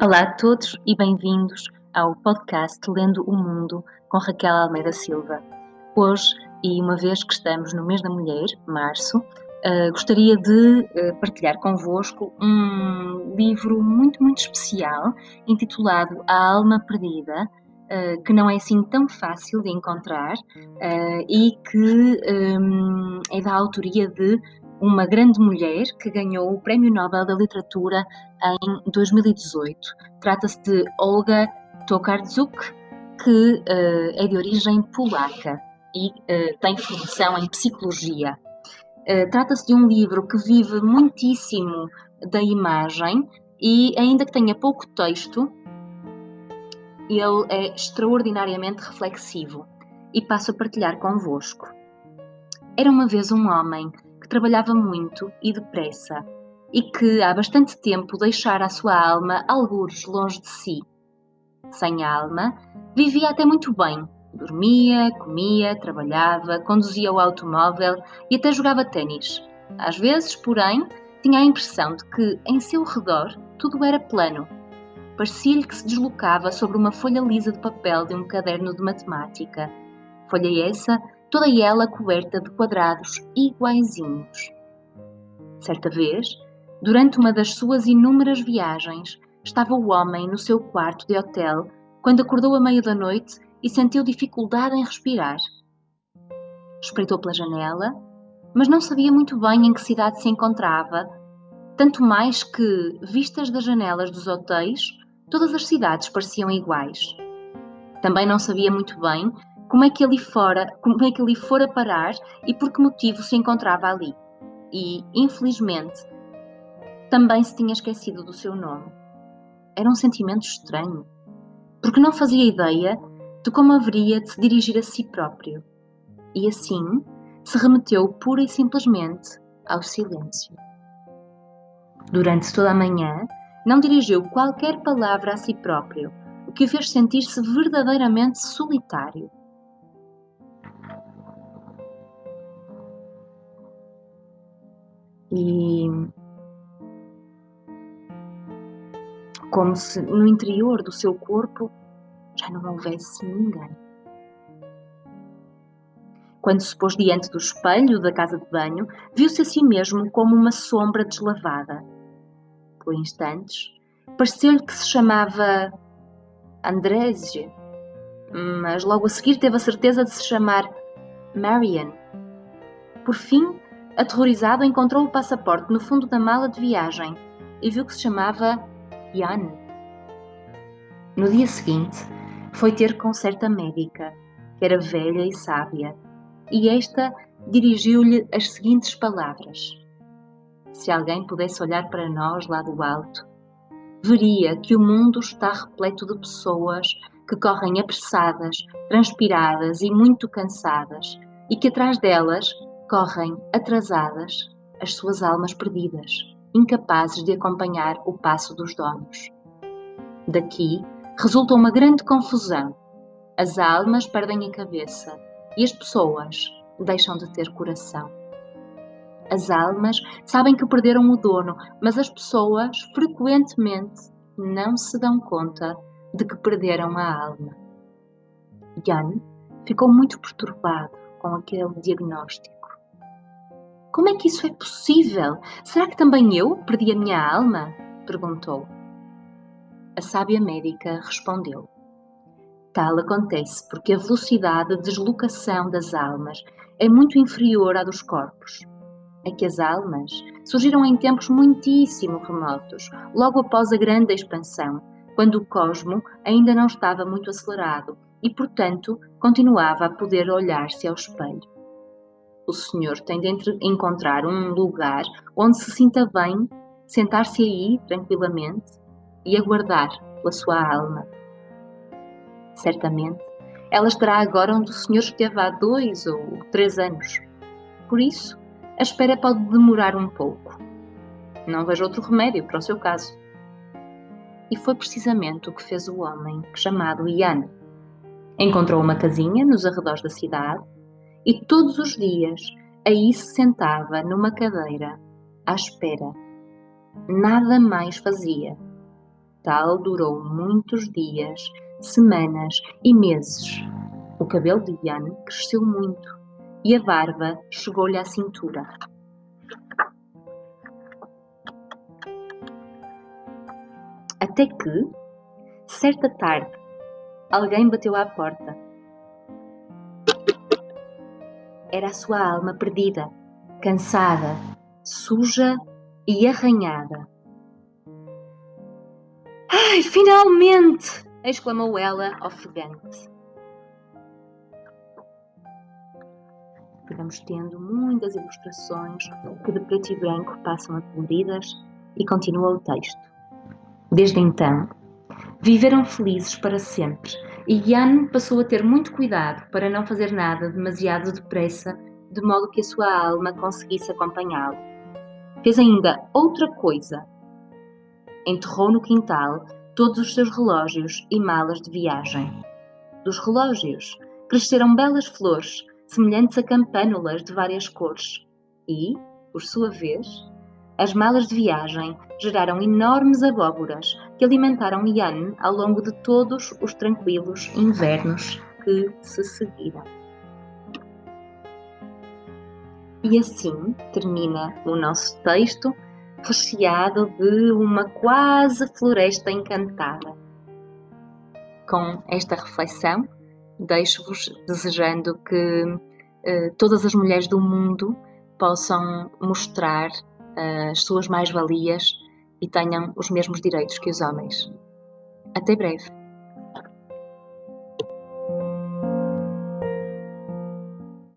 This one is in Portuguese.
Olá a todos e bem-vindos ao podcast Lendo o Mundo com Raquel Almeida Silva. Hoje, e uma vez que estamos no mês da mulher, março, uh, gostaria de uh, partilhar convosco um livro muito, muito especial intitulado A Alma Perdida, uh, que não é assim tão fácil de encontrar e que um, é da autoria de uma grande mulher que ganhou o Prémio Nobel da Literatura em 2018. Trata-se de Olga Tokarczuk, que uh, é de origem polaca e uh, tem formação em psicologia. Uh, Trata-se de um livro que vive muitíssimo da imagem e, ainda que tenha pouco texto, ele é extraordinariamente reflexivo e passo a partilhar convosco. Era uma vez um homem que trabalhava muito e depressa, e que há bastante tempo deixara a sua alma algures longe de si. Sem alma, vivia até muito bem. Dormia, comia, trabalhava, conduzia o automóvel e até jogava ténis. Às vezes, porém, tinha a impressão de que, em seu redor, tudo era plano. Parecia-lhe que se deslocava sobre uma folha lisa de papel de um caderno de matemática. Folha essa toda ela coberta de quadrados iguaizinhos. Certa vez, durante uma das suas inúmeras viagens, estava o homem no seu quarto de hotel quando acordou à meia da noite e sentiu dificuldade em respirar. Espreitou pela janela, mas não sabia muito bem em que cidade se encontrava, tanto mais que, vistas das janelas dos hotéis, todas as cidades pareciam iguais. Também não sabia muito bem como é que ele fora, como é que ele fora parar e por que motivo se encontrava ali. E, infelizmente, também se tinha esquecido do seu nome. Era um sentimento estranho, porque não fazia ideia de como haveria de se dirigir a si próprio. E assim se remeteu pura e simplesmente ao silêncio. Durante toda a manhã, não dirigiu qualquer palavra a si próprio, o que o fez sentir-se verdadeiramente solitário. E como se no interior do seu corpo já não houvesse ninguém. Quando se pôs diante do espelho da casa de banho, viu-se a si mesmo como uma sombra deslavada. Por instantes, pareceu-lhe que se chamava Andrésia, mas logo a seguir teve a certeza de se chamar Marian. Por fim, Aterrorizado, encontrou o passaporte no fundo da mala de viagem e viu que se chamava Jan. No dia seguinte, foi ter com certa médica, que era velha e sábia, e esta dirigiu-lhe as seguintes palavras: Se alguém pudesse olhar para nós lá do alto, veria que o mundo está repleto de pessoas que correm apressadas, transpiradas e muito cansadas, e que atrás delas correm, atrasadas, as suas almas perdidas, incapazes de acompanhar o passo dos donos. Daqui resulta uma grande confusão. As almas perdem a cabeça e as pessoas deixam de ter coração. As almas sabem que perderam o dono, mas as pessoas frequentemente não se dão conta de que perderam a alma. Jan ficou muito perturbado com aquele diagnóstico. Como é que isso é possível? Será que também eu perdi a minha alma? perguntou. A sábia médica respondeu: Tal acontece porque a velocidade de deslocação das almas é muito inferior à dos corpos. É que as almas surgiram em tempos muitíssimo remotos, logo após a grande expansão, quando o cosmo ainda não estava muito acelerado e, portanto, continuava a poder olhar-se ao espelho o senhor tem de encontrar um lugar onde se sinta bem, sentar-se aí tranquilamente e aguardar pela sua alma. Certamente, ela estará agora onde o senhor esteve há dois ou três anos. Por isso, a espera pode demorar um pouco. Não vejo outro remédio para o seu caso. E foi precisamente o que fez o homem chamado Ian. Encontrou uma casinha nos arredores da cidade e todos os dias aí se sentava numa cadeira, à espera. Nada mais fazia. tal durou muitos dias, semanas e meses. O cabelo de Ian cresceu muito e a barba chegou-lhe à cintura. Até que, certa tarde, alguém bateu à porta. Era a sua alma perdida, cansada, suja e arranhada. Ai, finalmente! exclamou ela, ofegante. Vamos tendo muitas ilustrações que de preto e branco passam a coloridas e continua o texto. Desde então, viveram felizes para sempre e Ian passou a ter muito cuidado para não fazer nada demasiado depressa, de modo que a sua alma conseguisse acompanhá-lo. Fez ainda outra coisa. Enterrou no quintal todos os seus relógios e malas de viagem. Dos relógios cresceram belas flores, semelhantes a campânulas de várias cores, e, por sua vez, as malas de viagem geraram enormes abóboras que alimentaram Ian ao longo de todos os tranquilos invernos que se seguiram. E assim termina o nosso texto, recheado de uma quase floresta encantada. Com esta reflexão, deixo-vos desejando que eh, todas as mulheres do mundo possam mostrar as suas mais-valias e tenham os mesmos direitos que os homens. Até breve!